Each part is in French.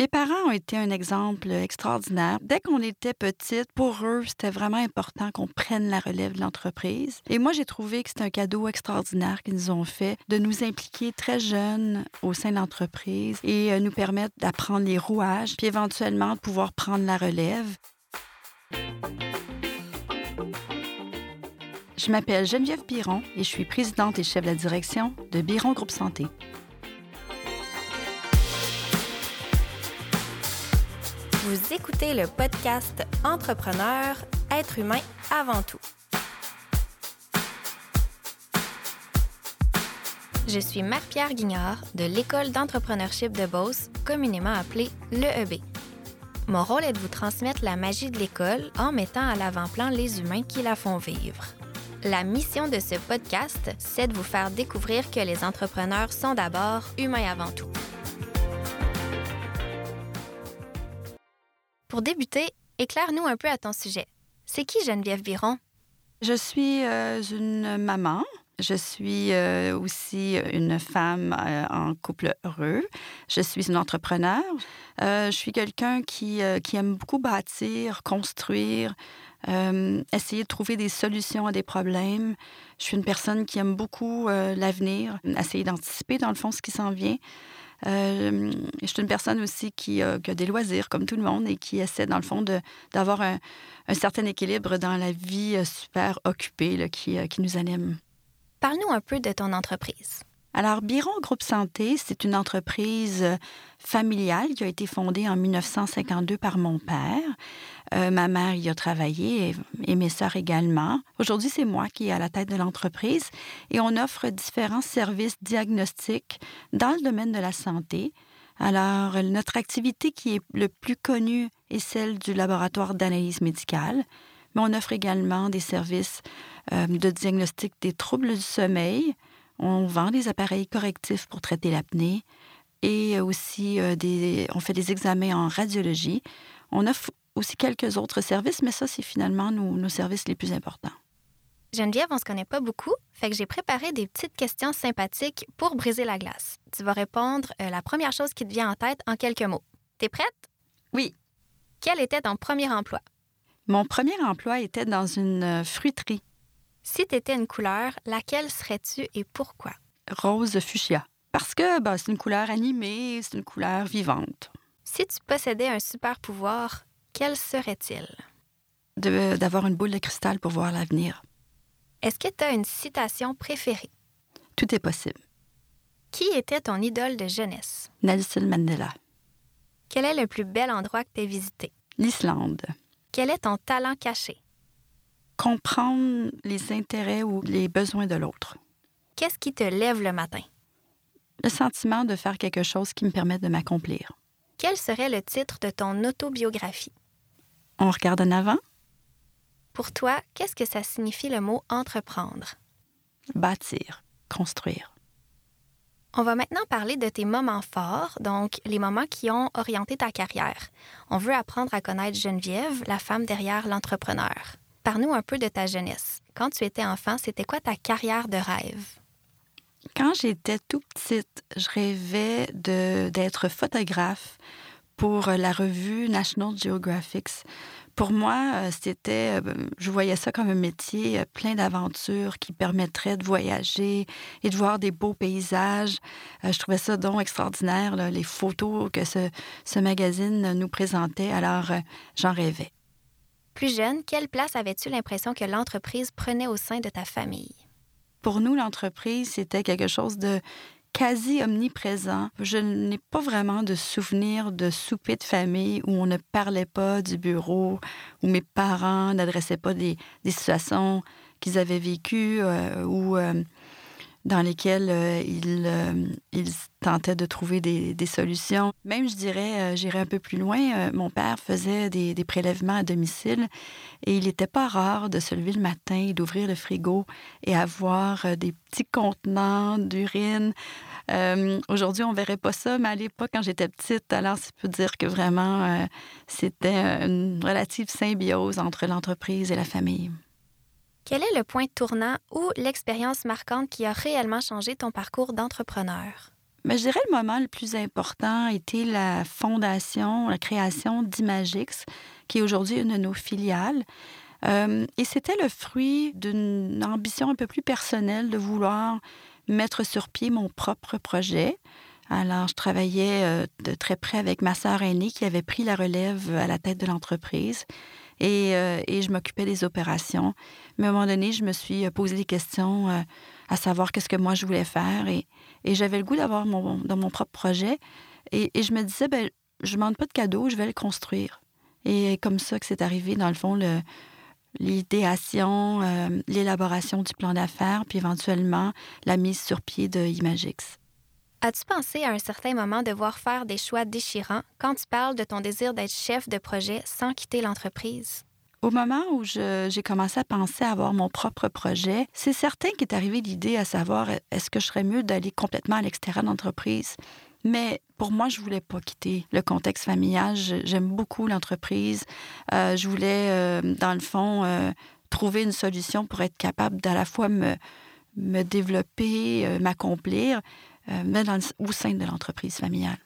Mes parents ont été un exemple extraordinaire. Dès qu'on était petite, pour eux, c'était vraiment important qu'on prenne la relève de l'entreprise. Et moi, j'ai trouvé que c'était un cadeau extraordinaire qu'ils nous ont fait de nous impliquer très jeunes au sein de l'entreprise et euh, nous permettre d'apprendre les rouages, puis éventuellement de pouvoir prendre la relève. Je m'appelle Geneviève Biron et je suis présidente et chef de la direction de Biron Groupe Santé. Vous écoutez le podcast Entrepreneur, être humain avant tout. Je suis Marie-Pierre Guignard de l'École d'entrepreneurship de Beauce, communément appelée l'EEB. Mon rôle est de vous transmettre la magie de l'école en mettant à l'avant-plan les humains qui la font vivre. La mission de ce podcast, c'est de vous faire découvrir que les entrepreneurs sont d'abord humains avant tout. Pour débuter, éclaire-nous un peu à ton sujet. C'est qui Geneviève Biron? Je suis euh, une maman. Je suis euh, aussi une femme euh, en couple heureux. Je suis une entrepreneur. je suis quelqu'un qui, qui aime beaucoup bâtir, construire, essayer de trouver des solutions à des problèmes. Je suis une personne qui aime beaucoup l'avenir, essayer d'anticiper dans le fond ce qui s'en vient. Euh, je suis une personne aussi qui, a des loisirs comme tout le monde et qui essaie, dans le fond, d'avoir un, certain équilibre dans la vie euh, super occupée qui, euh, qui nous anime. Parle-nous un peu de ton entreprise. Alors, Biron Groupe Santé, c'est une entreprise familiale qui a été fondée en 1952 par mon père. Euh, ma mère y a travaillé et, mes sœurs également. Aujourd'hui, c'est moi qui est à la tête de l'entreprise et on offre différents services diagnostiques dans le domaine de la santé. Alors, notre activité qui est le plus connue est celle du laboratoire d'analyse médicale, mais on offre également des services euh, de diagnostic des troubles du sommeil, on vend des appareils correctifs pour traiter l'apnée et aussi euh, des, on fait des examens en radiologie. On offre aussi quelques autres services, mais ça, c'est finalement nos, services les plus importants. Geneviève, on se connaît pas beaucoup, fait que j'ai préparé des petites questions sympathiques pour briser la glace. Tu vas répondre euh, la première chose qui te vient en tête en quelques mots. T'es prête? Oui. Quel était ton premier emploi? Mon premier emploi était dans une euh, fruiterie. Si tu étais une couleur, laquelle serais-tu et pourquoi? Rose fuchsia. Parce que bah, c'est une couleur animée, c'est une couleur vivante. Si tu possédais un super pouvoir, quel serait-il? D'avoir une boule de cristal pour voir l'avenir. Est-ce que tu as une citation préférée? Tout est possible. Qui était ton idole de jeunesse? Nelson Mandela. Quel est le plus bel endroit que tu as visité? L'Islande. Quel est ton talent caché? Comprendre les intérêts ou les besoins de l'autre. Qu'est-ce qui te lève le matin? Le sentiment de faire quelque chose qui me permette de m'accomplir. Quel serait le titre de ton autobiographie? On regarde en avant. Pour toi, qu'est-ce que ça signifie le mot entreprendre? Bâtir, construire. On va maintenant parler de tes moments forts, donc les moments qui ont orienté ta carrière. On veut apprendre à connaître Geneviève, la femme derrière l'entrepreneur. Parle-nous un peu de ta jeunesse. Quand tu étais enfant, c'était quoi ta carrière de rêve? Quand j'étais tout petite, je rêvais d'être photographe pour la revue National Geographic. Pour moi, euh, c'était, euh, je voyais ça comme un métier euh, plein d'aventures qui permettrait de voyager et de voir des beaux paysages. Je trouvais ça donc extraordinaire, les photos que ce, ce magazine nous présentait. Alors, j'en rêvais. Plus jeune, quelle place avais-tu l'impression que l'entreprise prenait au sein de ta famille? Pour nous, l'entreprise, c'était quelque chose de quasi omniprésent. Je n'ai pas vraiment de souvenir de souper de famille où on ne parlait pas du bureau, où mes parents n'adressaient pas des, situations qu'ils avaient vécues euh, euh, dans lesquels euh, il, euh, il, tentait de trouver des, solutions. Même, je dirais, euh, j'irais un peu plus loin, mon père faisait des, prélèvements à domicile et il n'était pas rare de se lever le matin, d'ouvrir le frigo et avoir des petits contenants d'urine. Aujourd'hui, on verrait pas ça, mais à l'époque, quand j'étais petite, alors ça peut dire que vraiment, c'était une relative symbiose entre l'entreprise et la famille. Quel est le point tournant ou l'expérience marquante qui a réellement changé ton parcours d'entrepreneur? Mais je dirais le moment le plus important était la fondation, la création d'Imagix, qui est aujourd'hui une de nos filiales. Euh, et c'était le fruit d'une ambition un peu plus personnelle de vouloir mettre sur pied mon propre projet. Alors, je travaillais euh, de très près avec ma sœur aînée qui avait pris la relève à la tête de l'entreprise et, euh, et, je m'occupais des opérations. Mais à un moment donné, je me suis posé des questions à savoir qu'est-ce que moi je voulais faire et, et j'avais le goût d'avoir mon, dans mon propre projet. Et, et je me disais, ben, je ne demande pas de cadeau, je vais le construire. Et comme ça que c'est arrivé, dans le fond, le, l'idéation, euh, l'élaboration du plan d'affaires, puis éventuellement la mise sur pied de Imagix. As-tu pensé à un certain moment devoir faire des choix déchirants quand tu parles de ton désir d'être chef de projet sans quitter l'entreprise? Au moment où j'ai commencé à penser à avoir mon propre projet, c'est certain qu'est arrivé l'idée à savoir est-ce que je serais mieux d'aller complètement à l'extérieur de l'entreprise? Mais pour moi, je voulais pas quitter le contexte familial. J'aime beaucoup l'entreprise. Euh, je voulais, euh, dans le fond, euh, trouver une solution pour être capable d'à la fois me, me développer, m'accomplir, mais dans, au sein de l'entreprise familiale.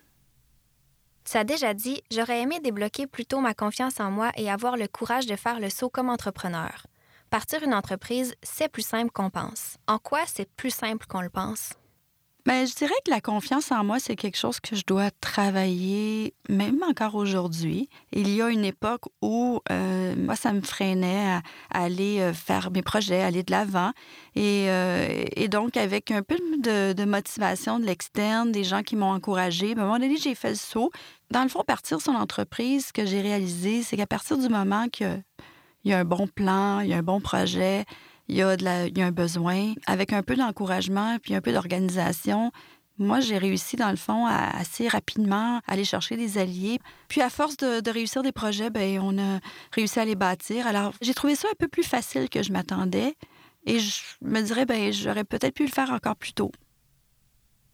Tu as déjà dit, j'aurais aimé débloquer plutôt ma confiance en moi et avoir le courage de faire le saut comme entrepreneur. Partir une entreprise, c'est plus simple qu'on pense. En quoi c'est plus simple qu'on le pense? Bien, je dirais que la confiance en moi, c'est quelque chose que je dois travailler, même encore aujourd'hui. Il y a une époque où euh, moi, ça me freinait à, aller euh, faire mes projets, aller de l'avant. Et, euh, donc, avec un peu de, motivation de l'externe, des gens qui m'ont encouragé, ben, à un moment donné, j'ai fait le saut. Dans le fond, partir son entreprise, ce que j'ai réalisé, c'est qu'à partir du moment qu'il y a un bon plan, il y a un bon projet, il y, a de la, il y a un besoin. Avec un peu d'encouragement puis un peu d'organisation, moi, j'ai réussi, dans le fond, à assez rapidement aller chercher des alliés. Puis, à force de, réussir des projets, ben, on a réussi à les bâtir. Alors, j'ai trouvé ça un peu plus facile que je m'attendais. Et je me dirais, ben, j'aurais peut-être pu le faire encore plus tôt.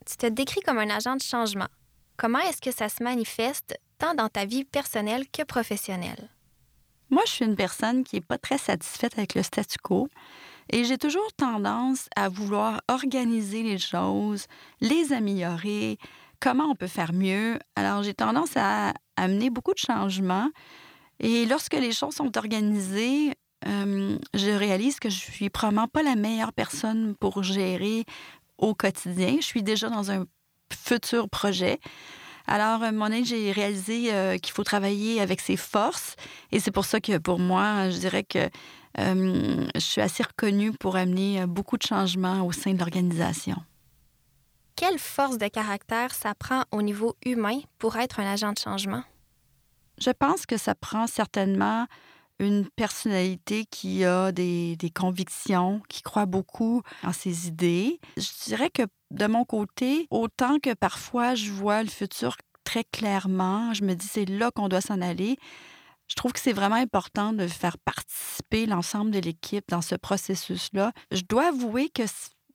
Tu te décris comme un agent de changement. Comment est-ce que ça se manifeste tant dans ta vie personnelle que professionnelle? Moi, je suis une personne qui n'est pas très satisfaite avec le statu quo et j'ai toujours tendance à vouloir organiser les choses, les améliorer, comment on peut faire mieux. Alors, j'ai tendance à amener beaucoup de changements et lorsque les choses sont organisées, je réalise que je suis probablement pas la meilleure personne pour gérer au quotidien. Je suis déjà dans un futur projet. Alors, moment donné, j'ai réalisé euh, qu'il faut travailler avec ses forces. Et c'est pour ça que pour moi, je dirais que euh, je suis assez reconnue pour amener euh, beaucoup de changements au sein de l'organisation. Quelle force de caractère ça prend au niveau humain pour être un agent de changement? Je pense que ça prend certainement une personnalité qui a des, des, convictions, qui croit beaucoup en ses idées. Je dirais que de mon côté, autant que parfois je vois le futur très clairement, je me dis c'est là qu'on doit s'en aller. Je trouve que c'est vraiment important de faire participer l'ensemble de l'équipe dans ce processus-là. Je dois avouer que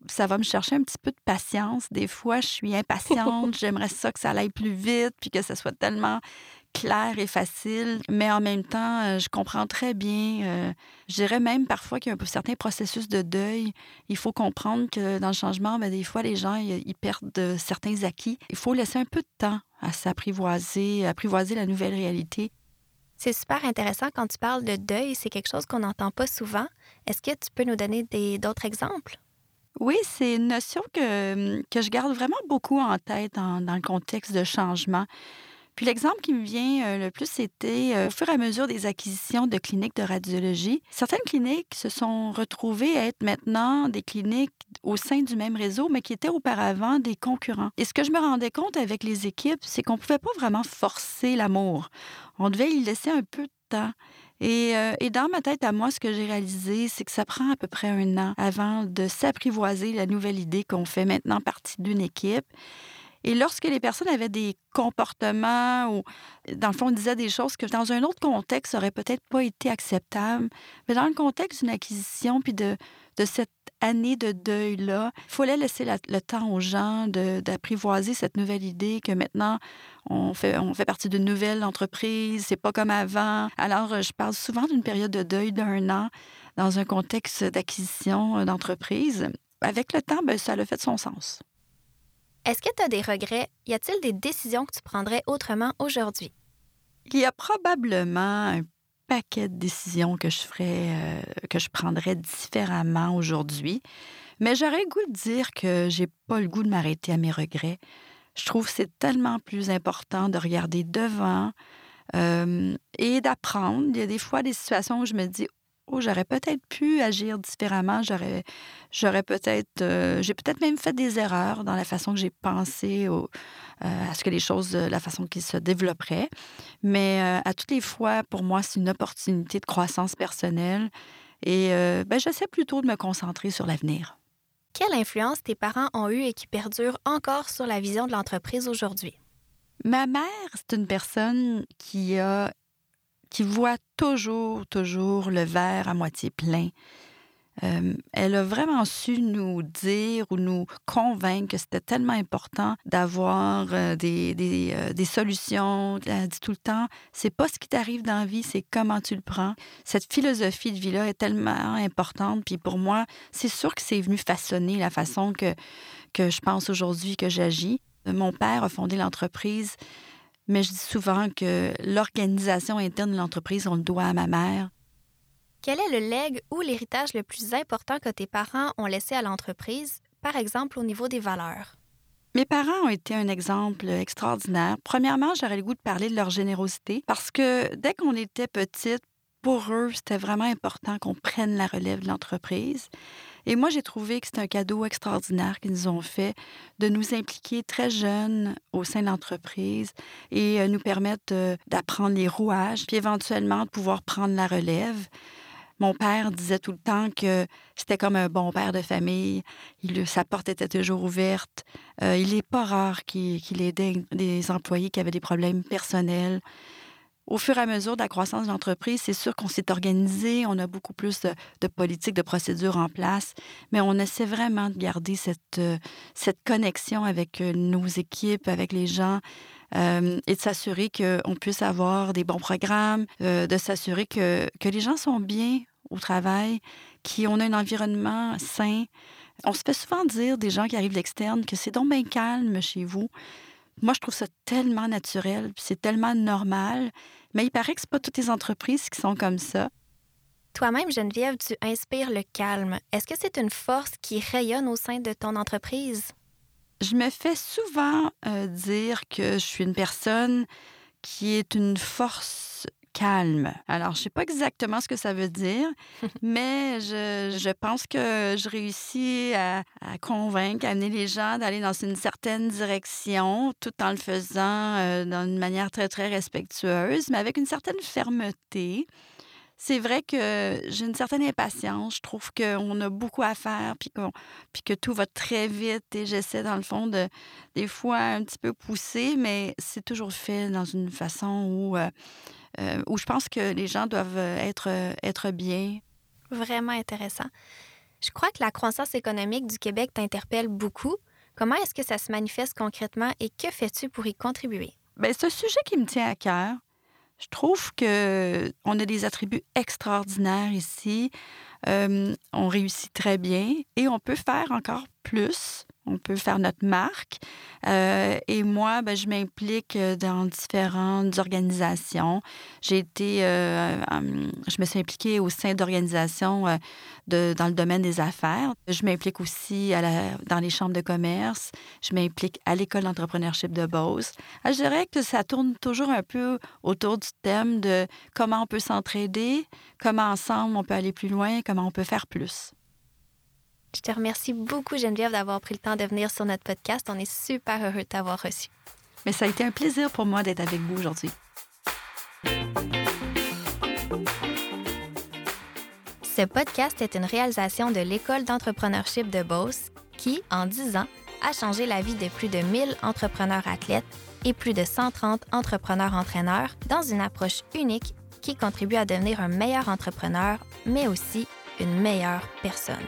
ça va me chercher un petit peu de patience. Des fois, je suis impatiente, j'aimerais ça que ça aille plus vite, puis que ça soit tellement clair et facile, mais en même temps, euh, je comprends très bien. Euh, je dirais même parfois qu'il y a un certain processus de deuil. Il faut comprendre que dans le changement, ben, des fois, les gens ils perdent certains acquis. Il faut laisser un peu de temps à s'apprivoiser, apprivoiser la nouvelle réalité. C'est super intéressant quand tu parles de deuil. C'est quelque chose qu'on n'entend pas souvent. Est-ce que tu peux nous donner d'autres exemples? Oui, c'est une notion que, que je garde vraiment beaucoup en tête dans, dans le contexte de changement. Puis l'exemple qui me vient euh, le plus, c'était euh, au fur et à mesure des acquisitions de cliniques de radiologie. Certaines cliniques se sont retrouvées à être maintenant des cliniques au sein du même réseau, mais qui étaient auparavant des concurrents. Et ce que je me rendais compte avec les équipes, c'est qu'on ne pouvait pas vraiment forcer l'amour. On devait y laisser un peu de temps. Et, euh, et, dans ma tête à moi, ce que j'ai réalisé, c'est que ça prend à peu près un an avant de s'apprivoiser la nouvelle idée qu'on fait maintenant partie d'une équipe et lorsque les personnes avaient des comportements ou, dans le fond, disaient des choses que dans un autre contexte n'auraient peut-être pas été acceptables, mais dans le contexte d'une acquisition puis de, de cette année de deuil-là, il fallait laisser le temps aux gens d'apprivoiser cette nouvelle idée que maintenant, on fait, on fait partie d'une nouvelle entreprise, c'est pas comme avant. Alors, je parle souvent d'une période de deuil d'un an dans un contexte d'acquisition d'entreprise. Avec le temps, ben, ça a fait son sens. Est-ce que tu as des regrets? Y a-t-il des décisions que tu prendrais autrement aujourd'hui? Il y a probablement un paquet de décisions que je ferais, euh, que je prendrais différemment aujourd'hui. Mais j'aurais goût de dire que j'ai pas le goût de m'arrêter à mes regrets. Je trouve que c'est tellement plus important de regarder devant euh, et d'apprendre. Il y a des fois des situations où je me dis oh, j'aurais peut-être pu agir différemment. J'aurais, j'aurais peut-être, euh, j'ai peut-être même fait des erreurs dans la façon que j'ai pensé au, euh, à ce que les choses, la façon qu'ils se développeraient. Mais à toutes les fois, pour moi, c'est une opportunité de croissance personnelle. Et ben, j'essaie plutôt de me concentrer sur l'avenir. Quelle influence tes parents ont eue et qui perdure encore sur la vision de l'entreprise aujourd'hui? Ma mère, c'est une personne qui a qui voit toujours, toujours le verre à moitié plein. Euh, elle a vraiment su nous dire ou nous convaincre que c'était tellement important d'avoir euh, des, des, euh, des, solutions. Elle dit tout le temps, c'est pas ce qui t'arrive dans la vie, c'est comment tu le prends. Cette philosophie de vie-là est tellement importante. Puis pour moi, c'est sûr que c'est venu façonner la façon que, que je pense aujourd'hui, que j'agis. Mon père a fondé l'entreprise, mais je dis souvent que l'organisation interne de l'entreprise, on le doit à ma mère. Quel est le legs ou l'héritage le plus important que tes parents ont laissé à l'entreprise, par exemple au niveau des valeurs? Mes parents ont été un exemple extraordinaire. Premièrement, j'aurais le goût de parler de leur générosité parce que dès qu'on était petite, pour eux, c'était vraiment important qu'on prenne la relève de l'entreprise. Et moi, j'ai trouvé que c'est un cadeau extraordinaire qu'ils nous ont fait de nous impliquer très jeunes au sein de l'entreprise et euh, nous permettre euh, d'apprendre les rouages, puis éventuellement de pouvoir prendre la relève. Mon père disait tout le temps que c'était comme un bon père de famille. Il, sa porte était toujours ouverte. Euh, il n'est pas rare qu'il aidait des employés qui avaient des problèmes personnels. Au fur et à mesure de la croissance de l'entreprise, c'est sûr qu'on s'est organisé, on a beaucoup plus de, politiques, de procédures en place, mais on essaie vraiment de garder cette, euh, cette connexion avec euh, nos équipes, avec les gens, euh, et de s'assurer qu'on puisse avoir des bons programmes, de s'assurer que, que les gens sont bien au travail, qu'on a un environnement sain. On se fait souvent dire des gens qui arrivent de l'externe que c'est donc bien calme chez vous. Moi, je trouve ça tellement naturel, c'est tellement normal, mais il paraît que ce pas toutes les entreprises qui sont comme ça. Toi-même, Geneviève, tu inspires le calme. Est-ce que c'est une force qui rayonne au sein de ton entreprise? Je me fais souvent euh, dire que je suis une personne qui est une force calme. Alors, je sais pas exactement ce que ça veut dire, mais je, je, pense que je réussis à, à, convaincre, à amener les gens d'aller dans une certaine direction, tout en le faisant euh, d'une manière très, très respectueuse, mais avec une certaine fermeté c'est vrai que j'ai une certaine impatience. Je trouve qu'on a beaucoup à faire, puis, puis que tout va très vite. Et j'essaie, dans le fond, de des fois un petit peu pousser, mais c'est toujours fait dans une façon où, euh, euh, où je pense que les gens doivent être, être bien. Vraiment intéressant. Je crois que la croissance économique du Québec t'interpelle beaucoup. Comment est-ce que ça se manifeste concrètement et que fais-tu pour y contribuer? Bien, c'est un sujet qui me tient à cœur. Je trouve que on a des attributs extraordinaires ici. Euh, on réussit très bien et on peut faire encore plus on peut faire notre marque. Euh, et moi, ben, je m'implique euh, dans différentes organisations. J'ai été, euh, je me suis impliquée au sein d'organisations dans le domaine des affaires. Je m'implique aussi dans les chambres de commerce. Je m'implique à l'école d'entrepreneurship de Beauce. je dirais que ça tourne toujours un peu autour du thème de comment on peut s'entraider, comment ensemble on peut aller plus loin, comment on peut faire plus. Je te remercie beaucoup, Geneviève, d'avoir pris le temps de venir sur notre podcast. On est super heureux de t'avoir reçu. Mais ça a été un plaisir pour moi d'être avec vous aujourd'hui. Ce podcast est une réalisation de l'École d'entrepreneurship de Beauce qui, en 10 ans, a changé la vie de plus de 1000 entrepreneurs athlètes et plus de 130 entrepreneurs entraîneurs dans une approche unique qui contribue à devenir un meilleur entrepreneur, mais aussi une meilleure personne.